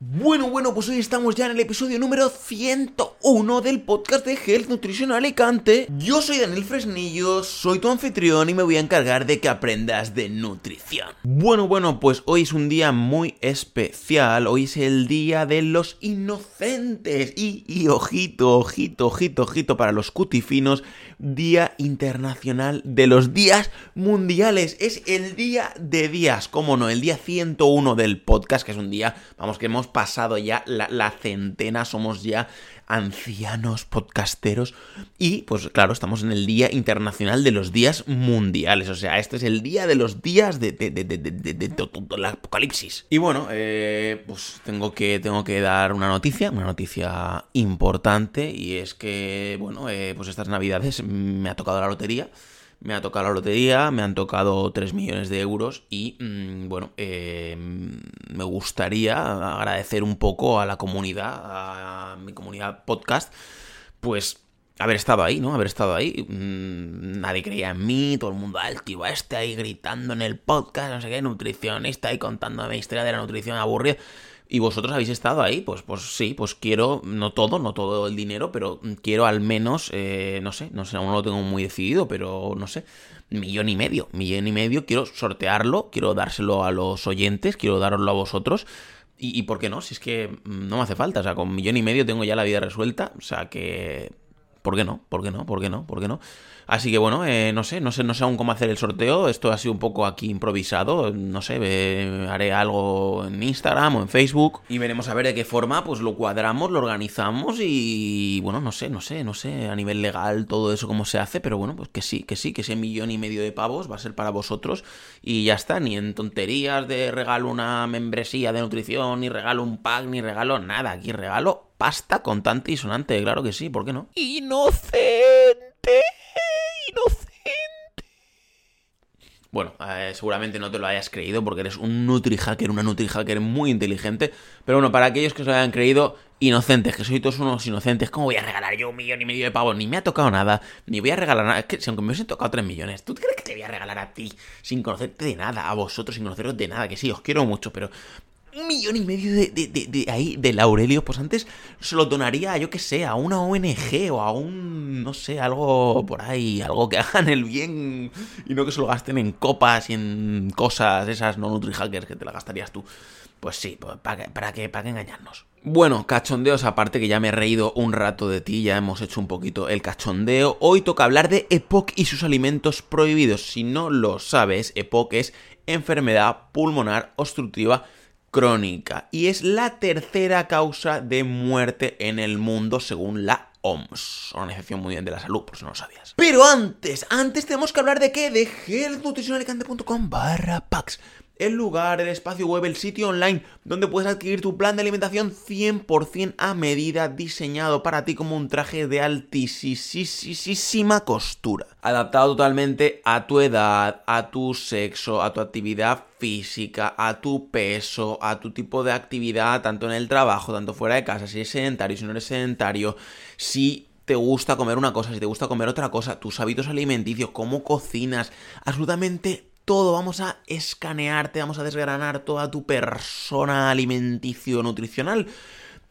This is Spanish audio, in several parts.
Bueno, bueno, pues hoy estamos ya en el episodio número 101 del podcast de Health Nutrition Alicante. Yo soy Daniel Fresnillo, soy tu anfitrión y me voy a encargar de que aprendas de nutrición. Bueno, bueno, pues hoy es un día muy especial. Hoy es el día de los inocentes. Y, y ojito, ojito, ojito, ojito para los cutifinos. Día Internacional de los Días Mundiales. Es el día de días, cómo no, el día 101 del podcast, que es un día, vamos, que hemos pasado ya la, centena, somos ya ancianos podcasteros y pues claro, estamos en el Día Internacional de los Días Mundiales, o sea, este es el día de los días de, de, apocalipsis. Y bueno, eh, pues tengo que, tengo que dar una noticia, una noticia importante y es que, bueno, eh, pues estas navidades me ha tocado la lotería me ha tocado la lotería, me han tocado 3 millones de euros y mm, bueno, eh, me gustaría agradecer un poco a la comunidad, a mi comunidad podcast, pues haber estado ahí, ¿no? Haber estado ahí. Mm, nadie creía en mí, todo el mundo, al tío este ahí gritando en el podcast, no sé qué, nutricionista ahí contándome la historia de la nutrición aburrida y vosotros habéis estado ahí, pues, pues sí, pues quiero, no todo, no todo el dinero, pero quiero al menos, eh, no sé, no sé, aún no lo tengo muy decidido, pero no sé, millón y medio, millón y medio, quiero sortearlo, quiero dárselo a los oyentes, quiero daroslo a vosotros. Y, y por qué no, si es que no me hace falta, o sea, con millón y medio tengo ya la vida resuelta, o sea que... ¿Por qué no? ¿Por qué no? ¿Por qué no? ¿Por qué no? Así que bueno, eh, no sé, no sé, no sé aún cómo hacer el sorteo. Esto ha sido un poco aquí improvisado. No sé, haré algo en Instagram o en Facebook y veremos a ver de qué forma, pues lo cuadramos, lo organizamos y bueno, no sé, no sé, no sé a nivel legal todo eso cómo se hace, pero bueno, pues que sí, que sí, que ese millón y medio de pavos va a ser para vosotros y ya está, ni en tonterías de regalo una membresía de nutrición, ni regalo un pack, ni regalo nada, aquí regalo pasta contante y sonante, claro que sí, ¿por qué no? Inocente inocente. Bueno, eh, seguramente no te lo hayas creído porque eres un nutri-hacker, una nutri-hacker muy inteligente. Pero bueno, para aquellos que se lo hayan creído, inocentes, que sois todos unos inocentes, ¿cómo voy a regalar yo un millón y medio de pavos? Ni me ha tocado nada, ni voy a regalar nada. Es que si aunque me hubiesen tocado tres millones, ¿tú crees que te voy a regalar a ti sin conocerte de nada? A vosotros sin conoceros de nada, que sí, os quiero mucho, pero un millón y medio de, de, de, de, ahí, del Aurelio, pues antes se lo donaría, yo que sé, a una ONG o a un, no sé, algo por ahí, algo que hagan el bien y no que se lo gasten en copas y en cosas esas no nutri-hackers que te la gastarías tú. Pues sí, pues, ¿para, qué, para, qué, ¿para engañarnos? Bueno, cachondeos aparte que ya me he reído un rato de ti, ya hemos hecho un poquito el cachondeo. Hoy toca hablar de EPOC y sus alimentos prohibidos. Si no lo sabes, EPOC es enfermedad pulmonar obstructiva crónica y es la tercera causa de muerte en el mundo según la OMS, Organización Mundial de la Salud, por si no lo sabías. Pero antes, antes tenemos que hablar de qué? De healthnutritionalicante.com barra packs el lugar, el espacio web, el sitio online donde puedes adquirir tu plan de alimentación 100% a medida diseñado para ti como un traje de altísima costura. Adaptado totalmente a tu edad, a tu sexo, a tu actividad física, a tu peso, a tu tipo de actividad, tanto en el trabajo, tanto fuera de casa, si eres sedentario, si no eres sedentario, si te gusta comer una cosa, si te gusta comer otra cosa, tus hábitos alimenticios, cómo cocinas, absolutamente todo, vamos a escanearte, vamos a desgranar toda tu persona alimenticio nutricional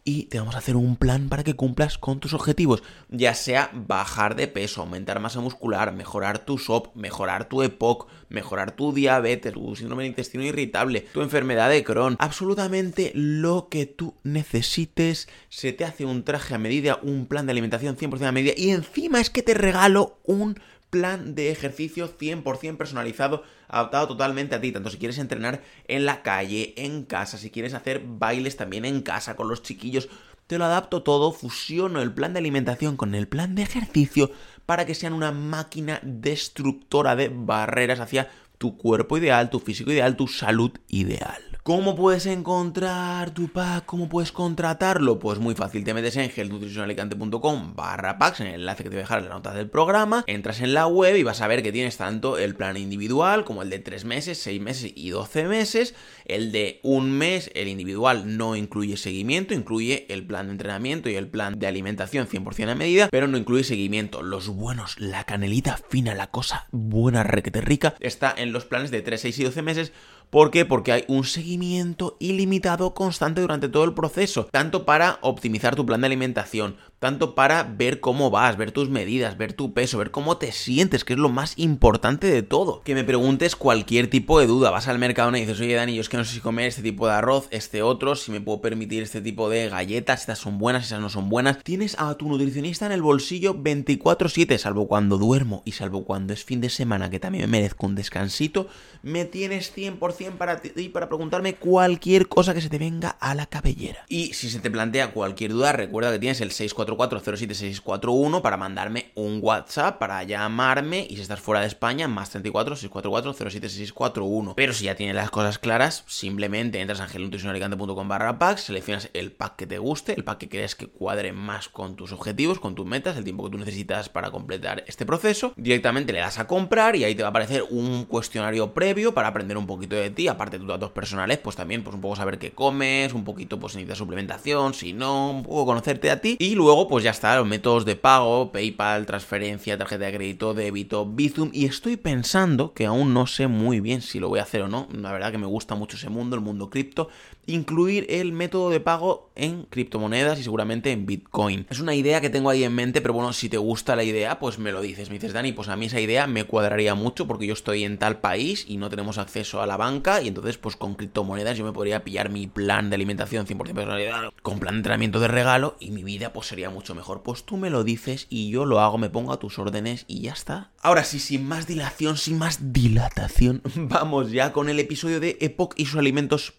y te vamos a hacer un plan para que cumplas con tus objetivos, ya sea bajar de peso, aumentar masa muscular, mejorar tu SOP, mejorar tu EPOC, mejorar tu diabetes, tu síndrome de intestino irritable, tu enfermedad de Crohn, absolutamente lo que tú necesites, se te hace un traje a medida, un plan de alimentación 100% a medida y encima es que te regalo un plan de ejercicio 100% personalizado, adaptado totalmente a ti, tanto si quieres entrenar en la calle, en casa, si quieres hacer bailes también en casa con los chiquillos, te lo adapto todo, fusiono el plan de alimentación con el plan de ejercicio para que sean una máquina destructora de barreras hacia tu cuerpo ideal, tu físico ideal, tu salud ideal. ¿Cómo puedes encontrar tu pack? ¿Cómo puedes contratarlo? Pues muy fácil, te metes en gelnutricionalicante.com barra packs, en el enlace que te voy a dejar en la nota del programa, entras en la web y vas a ver que tienes tanto el plan individual como el de 3 meses, 6 meses y 12 meses. El de un mes, el individual no incluye seguimiento, incluye el plan de entrenamiento y el plan de alimentación 100% a medida, pero no incluye seguimiento. Los buenos, la canelita fina, la cosa buena, requete rica, está en los planes de 3, 6 y 12 meses ¿Por qué? Porque hay un seguimiento ilimitado constante durante todo el proceso, tanto para optimizar tu plan de alimentación, tanto para ver cómo vas, ver tus medidas, ver tu peso, ver cómo te sientes, que es lo más importante de todo. Que me preguntes cualquier tipo de duda, vas al mercado y dices, oye Dani, yo es que no sé si comer este tipo de arroz, este otro, si me puedo permitir este tipo de galletas, estas son buenas, estas no son buenas. Tienes a tu nutricionista en el bolsillo 24/7, salvo cuando duermo y salvo cuando es fin de semana, que también me merezco un descansito, me tienes 100% para ti para preguntarme cualquier cosa que se te venga a la cabellera. Y si se te plantea cualquier duda, recuerda que tienes el 644-07641 para mandarme un WhatsApp, para llamarme y si estás fuera de España, más 34-644-07641. Pero si ya tienes las cosas claras, simplemente entras a angelnutricionalicante.com barra pack, seleccionas el pack que te guste, el pack que crees que cuadre más con tus objetivos, con tus metas, el tiempo que tú necesitas para completar este proceso, directamente le das a comprar y ahí te va a aparecer un cuestionario previo para aprender un poquito de ti, aparte de tus datos personales, pues también pues un poco saber qué comes, un poquito pues si necesitas suplementación, si no, un poco conocerte a ti. Y luego pues ya está, los métodos de pago, PayPal, transferencia, tarjeta de crédito, débito, Bizum. Y estoy pensando que aún no sé muy bien si lo voy a hacer o no, la verdad que me gusta mucho ese mundo, el mundo cripto, incluir el método de pago en criptomonedas y seguramente en Bitcoin. Es una idea que tengo ahí en mente, pero bueno, si te gusta la idea, pues me lo dices. Me dices, Dani, pues a mí esa idea me cuadraría mucho porque yo estoy en tal país y no tenemos acceso a la banca y entonces pues con criptomonedas yo me podría pillar mi plan de alimentación 100% personalizado con plan de entrenamiento de regalo y mi vida pues sería mucho mejor. Pues tú me lo dices y yo lo hago, me pongo a tus órdenes y ya está. Ahora sí, sin más dilación, sin más dilatación, vamos ya con el episodio de Epoch y sus alimentos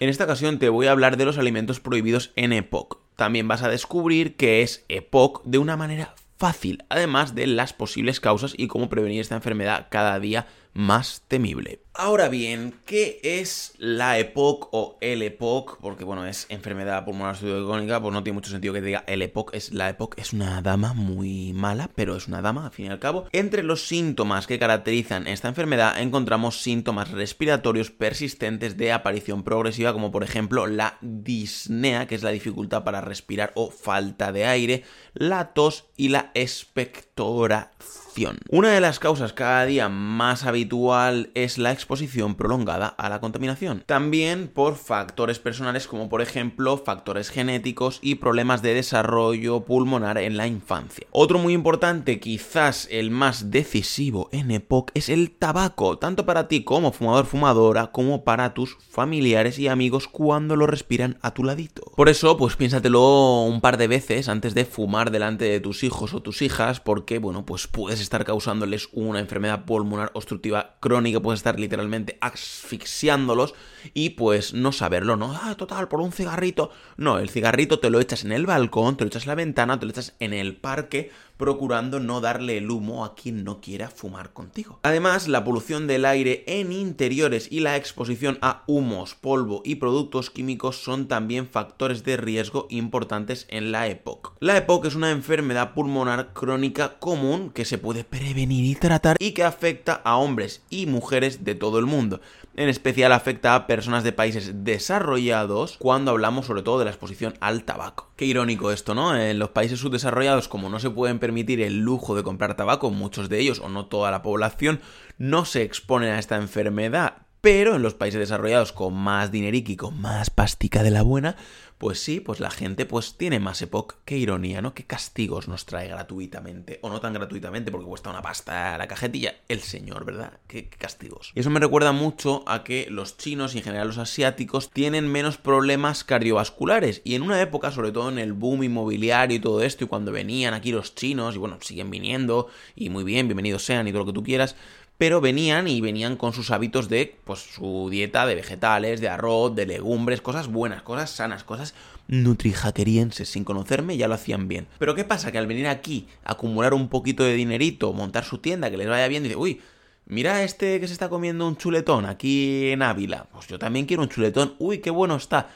En esta ocasión te voy a hablar de los alimentos prohibidos en Epoch. También vas a descubrir qué es Epoch de una manera fácil, además de las posibles causas y cómo prevenir esta enfermedad cada día más temible. Ahora bien, ¿qué es la EPOC o el EPOC? Porque bueno, es enfermedad pulmonar sudoicónica, pues no tiene mucho sentido que diga el EPOC, es la EPOC, es una dama muy mala, pero es una dama al fin y al cabo. Entre los síntomas que caracterizan esta enfermedad encontramos síntomas respiratorios persistentes de aparición progresiva, como por ejemplo la disnea, que es la dificultad para respirar o falta de aire, la tos y la expectoración. Una de las causas cada día más habitual es la exposición prolongada a la contaminación. También por factores personales como por ejemplo factores genéticos y problemas de desarrollo pulmonar en la infancia. Otro muy importante, quizás el más decisivo en EPOC, es el tabaco, tanto para ti como fumador fumadora como para tus familiares y amigos cuando lo respiran a tu ladito. Por eso, pues piénsatelo un par de veces antes de fumar delante de tus hijos o tus hijas porque, bueno, pues puedes estar causándoles una enfermedad pulmonar obstructiva crónica, puedes estar literalmente asfixiándolos y pues no saberlo, ¿no? Ah, total, por un cigarrito. No, el cigarrito te lo echas en el balcón, te lo echas en la ventana, te lo echas en el parque procurando no darle el humo a quien no quiera fumar contigo. Además, la polución del aire en interiores y la exposición a humos, polvo y productos químicos son también factores de riesgo importantes en la EPOC. La EPOC es una enfermedad pulmonar crónica común que se puede prevenir y tratar y que afecta a hombres y mujeres de todo el mundo. En especial afecta a personas de países desarrollados cuando hablamos sobre todo de la exposición al tabaco. Qué irónico esto, ¿no? En los países subdesarrollados, como no se pueden permitir el lujo de comprar tabaco, muchos de ellos, o no toda la población, no se exponen a esta enfermedad. Pero en los países desarrollados con más dinerique y con más pastica de la buena, pues sí, pues la gente pues tiene más EPOC. Qué ironía, ¿no? Qué castigos nos trae gratuitamente. O no tan gratuitamente porque cuesta una pasta la cajetilla. El señor, ¿verdad? Qué, castigos. Y eso me recuerda mucho a que los chinos y en general los asiáticos tienen menos problemas cardiovasculares. Y en una época, sobre todo en el boom inmobiliario y todo esto, y cuando venían aquí los chinos, y bueno, siguen viniendo, y muy bien, bienvenidos sean y todo lo que tú quieras, pero venían y venían con sus hábitos de pues su dieta de vegetales, de arroz, de legumbres, cosas buenas, cosas sanas, cosas nutrijaquerienses, sin conocerme ya lo hacían bien. Pero ¿qué pasa? Que al venir aquí acumular un poquito de dinerito, montar su tienda, que les vaya bien, dice, uy, Mira este que se está comiendo un chuletón aquí en Ávila. Pues yo también quiero un chuletón. Uy, qué bueno está.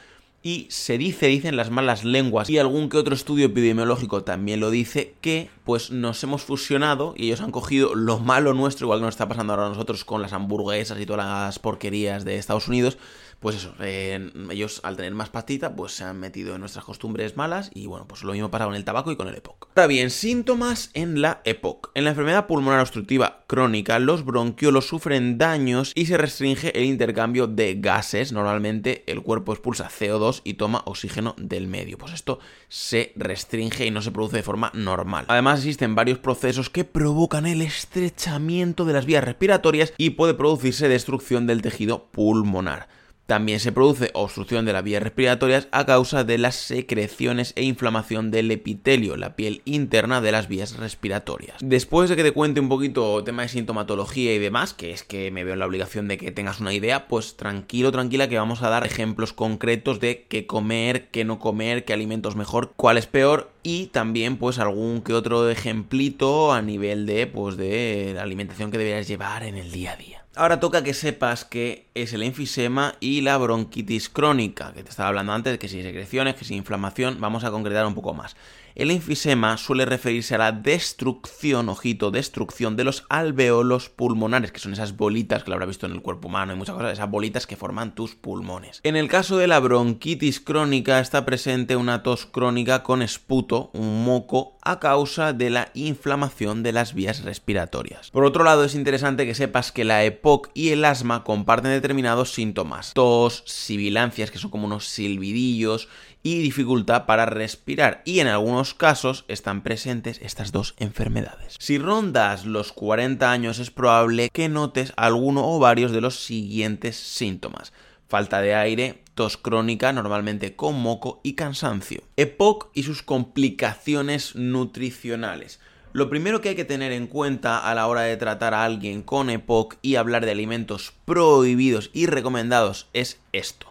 Y se dice, dicen las malas lenguas, y algún que otro estudio epidemiológico también lo dice, que pues nos hemos fusionado y ellos han cogido lo malo nuestro, igual que nos está pasando ahora a nosotros con las hamburguesas y todas las porquerías de Estados Unidos, pues eso, ellos al tener más pastita, pues se han metido en nuestras costumbres malas y bueno, pues lo mismo pasa con el tabaco y con el EPOC. Ahora bien, síntomas en la EPOC. En la enfermedad pulmonar obstructiva crónica, los bronquiolos sufren daños y se restringe el intercambio de gases. Normalmente el cuerpo expulsa CO2 y toma oxígeno del medio. Pues esto se restringe y no se produce de forma normal. Además existen varios procesos que provocan el estrechamiento de las vías respiratorias y puede producirse destrucción del tejido pulmonar. También se produce obstrucción de las vías respiratorias a causa de las secreciones e inflamación del epitelio, la piel interna de las vías respiratorias. Después de que te cuente un poquito tema de sintomatología y demás, que es que me veo en la obligación de que tengas una idea, pues tranquilo, tranquila, que vamos a dar ejemplos concretos de qué comer, qué no comer, qué alimentos mejor, cuál es peor y también pues algún que otro ejemplito a nivel de pues de la alimentación que deberías llevar en el día a día. Ahora toca que sepas que es el enfisema y la bronquitis crónica, que te estaba hablando antes, que si secreciones, que si inflamación, vamos a concretar un poco más. El enfisema suele referirse a la destrucción, ojito, destrucción de los alveolos pulmonares, que son esas bolitas que lo habrás visto en el cuerpo humano y muchas cosas, esas bolitas que forman tus pulmones. En el caso de la bronquitis crónica está presente una tos crónica con esputo, un moco, a causa de la inflamación de las vías respiratorias. Por otro lado, es interesante que sepas que la EPOC y el asma comparten determinados síntomas, tos, sibilancias, que son como unos silbidillos, y dificultad para respirar y en algunos casos están presentes estas dos enfermedades. Si rondas los 40 años es probable que notes alguno o varios de los siguientes síntomas. Falta de aire, tos crónica, normalmente con moco y cansancio. EPOC y sus complicaciones nutricionales. Lo primero que hay que tener en cuenta a la hora de tratar a alguien con EPOC y hablar de alimentos prohibidos y recomendados es esto.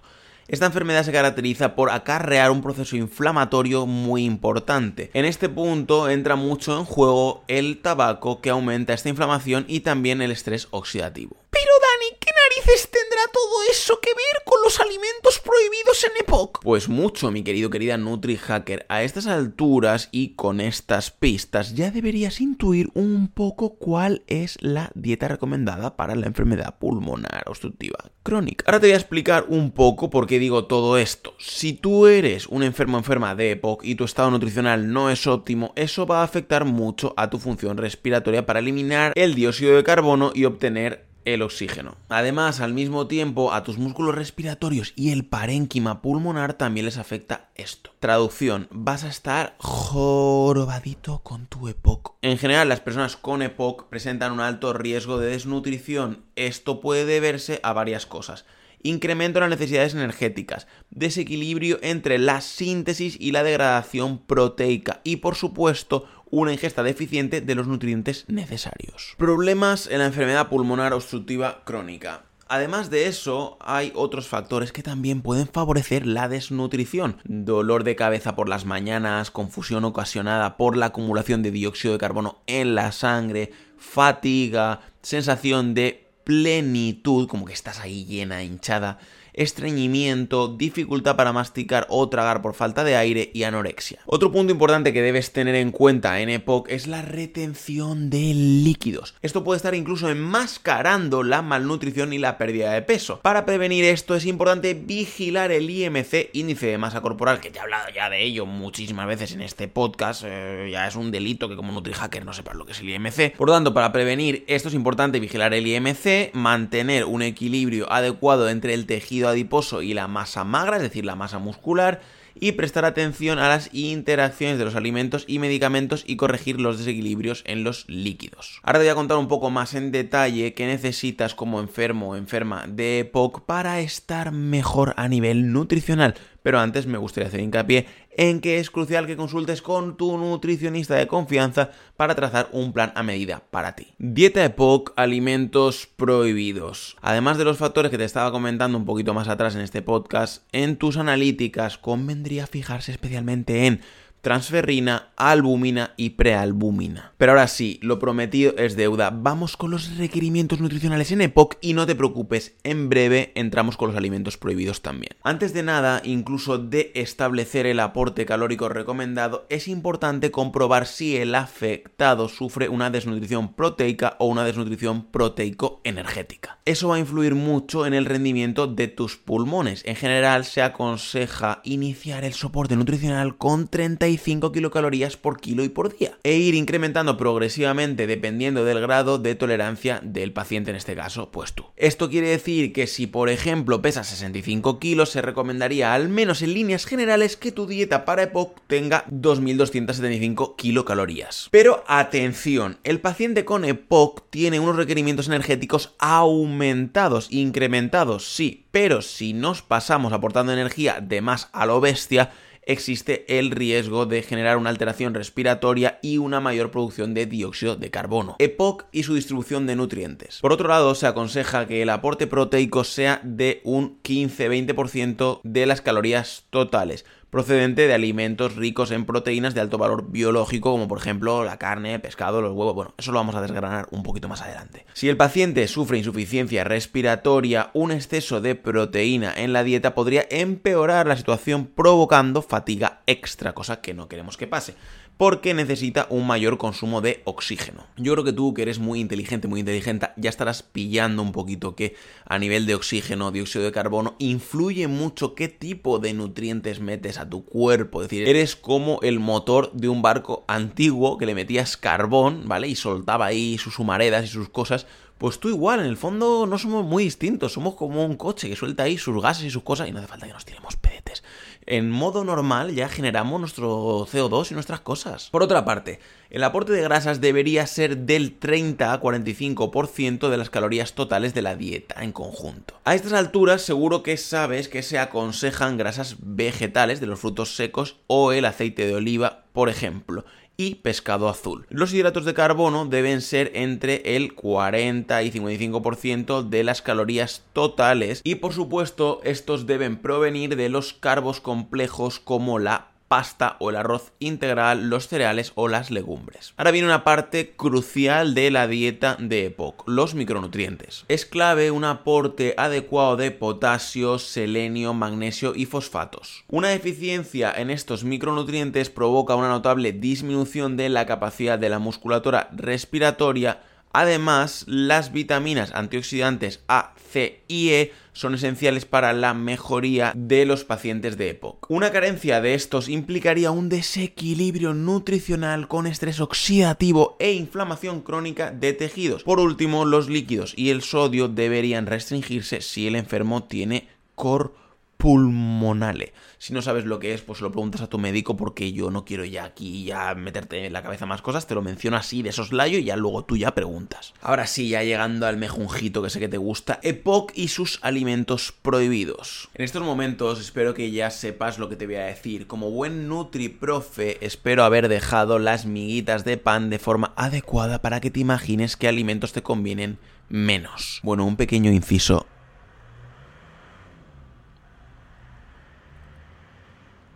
Esta enfermedad se caracteriza por acarrear un proceso inflamatorio muy importante. En este punto entra mucho en juego el tabaco que aumenta esta inflamación y también el estrés oxidativo. Pero Dani, ¿qué narices tendrá todo eso que ver con los alimentos prohibidos en EPOC? Pues mucho, mi querido querida Nutri Hacker. A estas alturas y con estas pistas ya deberías intuir un poco cuál es la dieta recomendada para la enfermedad pulmonar obstructiva crónica. Ahora te voy a explicar un poco por qué digo todo esto. Si tú eres un enfermo enferma de EPOC y tu estado nutricional no es óptimo, eso va a afectar mucho a tu función respiratoria para eliminar el dióxido de carbono y obtener el oxígeno. Además, al mismo tiempo, a tus músculos respiratorios y el parénquima pulmonar también les afecta esto. Traducción, vas a estar jorobadito con tu EPOC. En general, las personas con EPOC presentan un alto riesgo de desnutrición. Esto puede deberse a varias cosas incremento en las necesidades energéticas, desequilibrio entre la síntesis y la degradación proteica y por supuesto una ingesta deficiente de los nutrientes necesarios. Problemas en la enfermedad pulmonar obstructiva crónica. Además de eso, hay otros factores que también pueden favorecer la desnutrición. Dolor de cabeza por las mañanas, confusión ocasionada por la acumulación de dióxido de carbono en la sangre, fatiga, sensación de plenitud, como que estás ahí llena, hinchada, estreñimiento, dificultad para masticar o tragar por falta de aire y anorexia. Otro punto importante que debes tener en cuenta en EPOC es la retención de líquidos. Esto puede estar incluso enmascarando la malnutrición y la pérdida de peso. Para prevenir esto es importante vigilar el IMC, índice de masa corporal, que te he hablado ya de ello muchísimas veces en este podcast, eh, ya es un delito que como NutriHacker no sepas lo que es el IMC. Por lo tanto, para prevenir esto es importante vigilar el IMC, mantener un equilibrio adecuado entre el tejido adiposo y la masa magra, es decir, la masa muscular, y prestar atención a las interacciones de los alimentos y medicamentos y corregir los desequilibrios en los líquidos. Ahora te voy a contar un poco más en detalle qué necesitas como enfermo o enferma de EPOC para estar mejor a nivel nutricional. Pero antes me gustaría hacer hincapié en que es crucial que consultes con tu nutricionista de confianza para trazar un plan a medida para ti. Dieta EPOC, alimentos prohibidos. Además de los factores que te estaba comentando un poquito más atrás en este podcast, en tus analíticas convendría fijarse especialmente en transferrina, albúmina y prealbúmina. Pero ahora sí, lo prometido es deuda. Vamos con los requerimientos nutricionales en EPOC y no te preocupes, en breve entramos con los alimentos prohibidos también. Antes de nada, incluso de establecer el aporte calórico recomendado, es importante comprobar si el afectado sufre una desnutrición proteica o una desnutrición proteico-energética. Eso va a influir mucho en el rendimiento de tus pulmones. En general, se aconseja iniciar el soporte nutricional con 30 5 kilocalorías por kilo y por día, e ir incrementando progresivamente dependiendo del grado de tolerancia del paciente en este caso, pues tú. Esto quiere decir que si por ejemplo pesas 65 kilos, se recomendaría al menos en líneas generales que tu dieta para EPOC tenga 2.275 kilocalorías. Pero atención, el paciente con EPOC tiene unos requerimientos energéticos aumentados, incrementados, sí, pero si nos pasamos aportando energía de más a lo bestia, existe el riesgo de generar una alteración respiratoria y una mayor producción de dióxido de carbono. EPOC y su distribución de nutrientes. Por otro lado, se aconseja que el aporte proteico sea de un 15-20% de las calorías totales procedente de alimentos ricos en proteínas de alto valor biológico, como por ejemplo la carne, pescado, los huevos. Bueno, eso lo vamos a desgranar un poquito más adelante. Si el paciente sufre insuficiencia respiratoria, un exceso de proteína en la dieta podría empeorar la situación provocando fatiga extra, cosa que no queremos que pase porque necesita un mayor consumo de oxígeno. Yo creo que tú, que eres muy inteligente, muy inteligente, ya estarás pillando un poquito que a nivel de oxígeno, dióxido de carbono, influye mucho qué tipo de nutrientes metes a tu cuerpo. Es decir, eres como el motor de un barco antiguo que le metías carbón, ¿vale? Y soltaba ahí sus humaredas y sus cosas. Pues tú igual, en el fondo no somos muy distintos, somos como un coche que suelta ahí sus gases y sus cosas y no hace falta que nos tiremos pedetes en modo normal ya generamos nuestro CO2 y nuestras cosas. Por otra parte, el aporte de grasas debería ser del 30 a 45% de las calorías totales de la dieta en conjunto. A estas alturas seguro que sabes que se aconsejan grasas vegetales de los frutos secos o el aceite de oliva, por ejemplo, y pescado azul. Los hidratos de carbono deben ser entre el 40 y 55% de las calorías totales y por supuesto estos deben provenir de los carbos complejos como la pasta o el arroz integral, los cereales o las legumbres. Ahora viene una parte crucial de la dieta de EPOC, los micronutrientes. Es clave un aporte adecuado de potasio, selenio, magnesio y fosfatos. Una deficiencia en estos micronutrientes provoca una notable disminución de la capacidad de la musculatura respiratoria Además, las vitaminas antioxidantes A, C y E son esenciales para la mejoría de los pacientes de EPOC. Una carencia de estos implicaría un desequilibrio nutricional con estrés oxidativo e inflamación crónica de tejidos. Por último, los líquidos y el sodio deberían restringirse si el enfermo tiene cor pulmonale. Si no sabes lo que es, pues lo preguntas a tu médico porque yo no quiero ya aquí ya meterte en la cabeza más cosas, te lo menciono así de soslayo y ya luego tú ya preguntas. Ahora sí, ya llegando al mejunjito que sé que te gusta, EPOC y sus alimentos prohibidos. En estos momentos espero que ya sepas lo que te voy a decir. Como buen Nutri-Profe, espero haber dejado las miguitas de pan de forma adecuada para que te imagines qué alimentos te convienen menos. Bueno, un pequeño inciso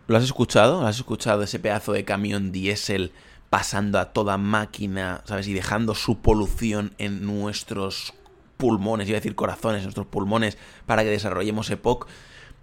¿Lo has escuchado? ¿Lo has escuchado ese pedazo de camión diésel pasando a toda máquina, ¿sabes? Y dejando su polución en nuestros pulmones, iba a decir corazones, en nuestros pulmones, para que desarrollemos EPOC.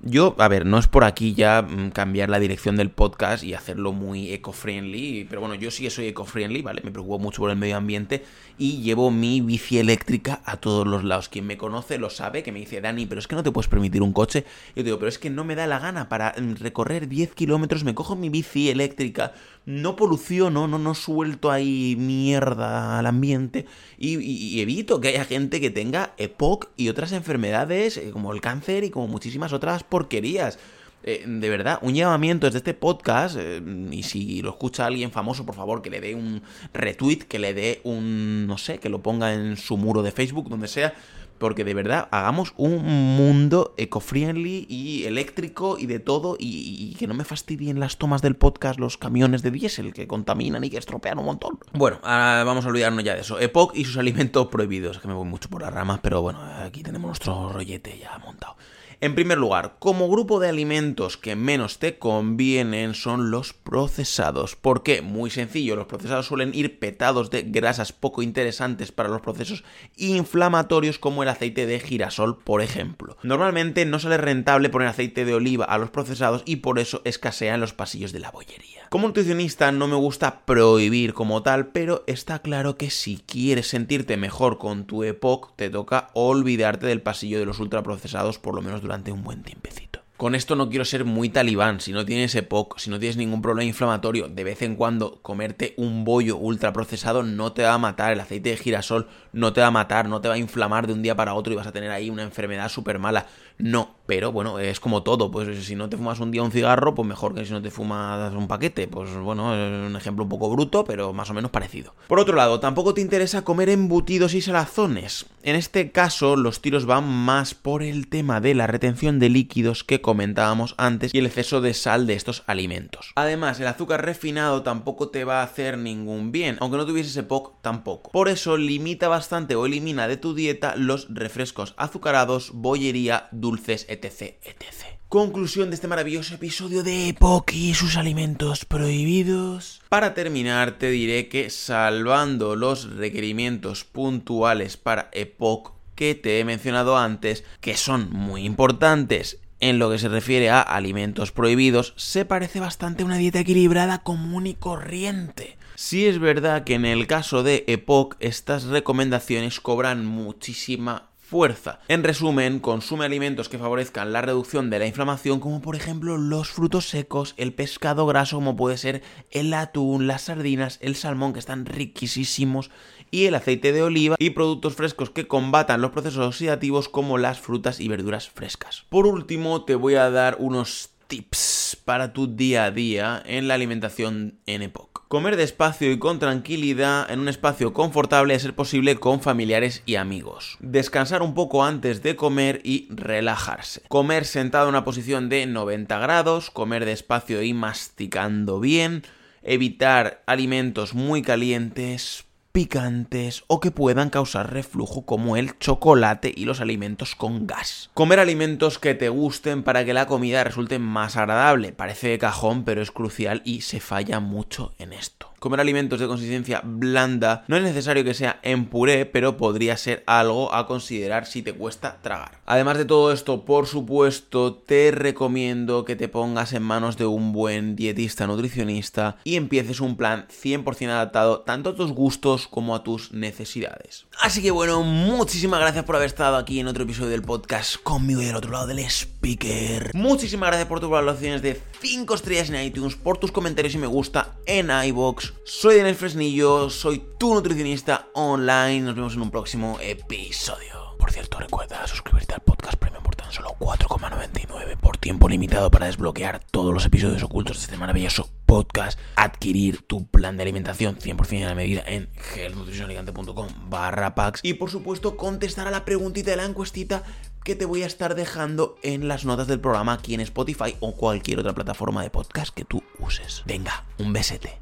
Yo, a ver, no es por aquí ya mm, cambiar la dirección del podcast y hacerlo muy eco-friendly, pero bueno, yo sí que soy eco-friendly, ¿vale? Me preocupo mucho por el medio ambiente y llevo mi bici eléctrica a todos los lados. Quien me conoce lo sabe, que me dice, Dani, pero es que no te puedes permitir un coche. Yo digo, pero es que no me da la gana para mm, recorrer 10 kilómetros, me cojo mi bici eléctrica, no poluciono, no, no suelto ahí mierda al ambiente y, evito que haya gente que tenga EPOC y otras enfermedades eh, como el cáncer y como muchísimas otras porquerías. Eh, de verdad, un llamamiento desde este podcast, eh, y si lo escucha alguien famoso, por favor, que le dé un retweet, que le dé un, no sé, que lo ponga en su muro de Facebook, donde sea, porque de verdad hagamos un mundo eco-friendly y eléctrico y de todo y, que no me fastidien las tomas del podcast los camiones de diésel que contaminan y que estropean un montón. Bueno, ahora vamos a olvidarnos ya de eso. EPOC y sus alimentos prohibidos, que me voy mucho por las ramas, pero bueno, aquí tenemos nuestro rollete ya montado. En primer lugar, como grupo de alimentos que menos te convienen son los procesados. ¿Por qué? Muy sencillo, los procesados suelen ir petados de grasas poco interesantes para los procesos inflamatorios como el aceite de girasol, por ejemplo. Normalmente no sale rentable poner aceite de oliva a los procesados y por eso escasean los pasillos de la bollería. Como nutricionista no me gusta prohibir como tal, pero está claro que si quieres sentirte mejor con tu EPOC, te toca olvidarte del pasillo de los ultraprocesados por lo menos durante un buen tiempecito. Con esto no quiero ser muy talibán, si no tienes EPOC, si no tienes ningún problema inflamatorio, de vez en cuando comerte un bollo ultraprocesado no te va a matar, el aceite de girasol no te va a matar, no te va a inflamar de un día para otro y vas a tener ahí una enfermedad súper mala. No, pero bueno, es como todo, pues si no te fumas un día un cigarro, pues mejor que si no te fumas un paquete. Pues bueno, es un ejemplo un poco bruto, pero más o menos parecido. Por otro lado, tampoco te interesa comer embutidos y salazones. En este caso, los tiros van más por el tema de la retención de líquidos que comentábamos antes y el exceso de sal de estos alimentos. Además, el azúcar refinado tampoco te va a hacer ningún bien, aunque no tuvieses EPOC tampoco. Por eso limita bastante o elimina de tu dieta los refrescos azucarados, bollería, dulces, etc, Conclusión de este maravilloso episodio de EPOC y sus alimentos prohibidos. Para terminar, te diré que salvando los requerimientos puntuales para EPOC que te he mencionado antes, que son muy importantes en lo que se refiere a alimentos prohibidos, se parece bastante a una dieta equilibrada común y corriente. Sí es verdad que en el caso de EPOC estas recomendaciones cobran muchísima fuerza. En resumen, consume alimentos que favorezcan la reducción de la inflamación, como por ejemplo los frutos secos, el pescado graso, como puede ser el atún, las sardinas, el salmón, que están riquísimos, y el aceite de oliva, y productos frescos que combatan los procesos oxidativos, como las frutas y verduras frescas. Por último, te voy a dar unos tips para tu día a día en la alimentación en EPOC. Comer despacio y con tranquilidad en un espacio confortable a ser posible con familiares y amigos. Descansar un poco antes de comer y relajarse. Comer sentado en una posición de 90 grados, comer despacio y masticando bien. Evitar alimentos muy calientes, picantes o que puedan causar reflujo como el chocolate y los alimentos con gas. Comer alimentos que te gusten para que la comida resulte más agradable. Parece de cajón, pero es crucial y se falla mucho en esto. Comer alimentos de consistencia blanda no es necesario que sea en puré, pero podría ser algo a considerar si te cuesta tragar. Además de todo esto, por supuesto, te recomiendo que te pongas en manos de un buen dietista nutricionista y empieces un plan 100% adaptado tanto a tus gustos como a tus necesidades. Así que bueno, muchísimas gracias por haber estado aquí en otro episodio del podcast conmigo y del otro lado del speaker. Muchísimas gracias por tus valoraciones de 5 estrellas en iTunes, por tus comentarios y me gusta en iBox. Soy Daniel Fresnillo, soy tu nutricionista online. Nos vemos en un próximo episodio. Por cierto, recuerda suscribirte al podcast Premium por tan solo 4,99 por tiempo limitado para desbloquear todos los episodios ocultos de este maravilloso podcast, adquirir tu plan de alimentación 100% a la medida en gelnutricionalicante.com barra packs y por supuesto contestar a la preguntita de la encuestita que te voy a estar dejando en las notas del programa aquí en Spotify o cualquier otra plataforma de podcast que tú uses. Venga, un besete.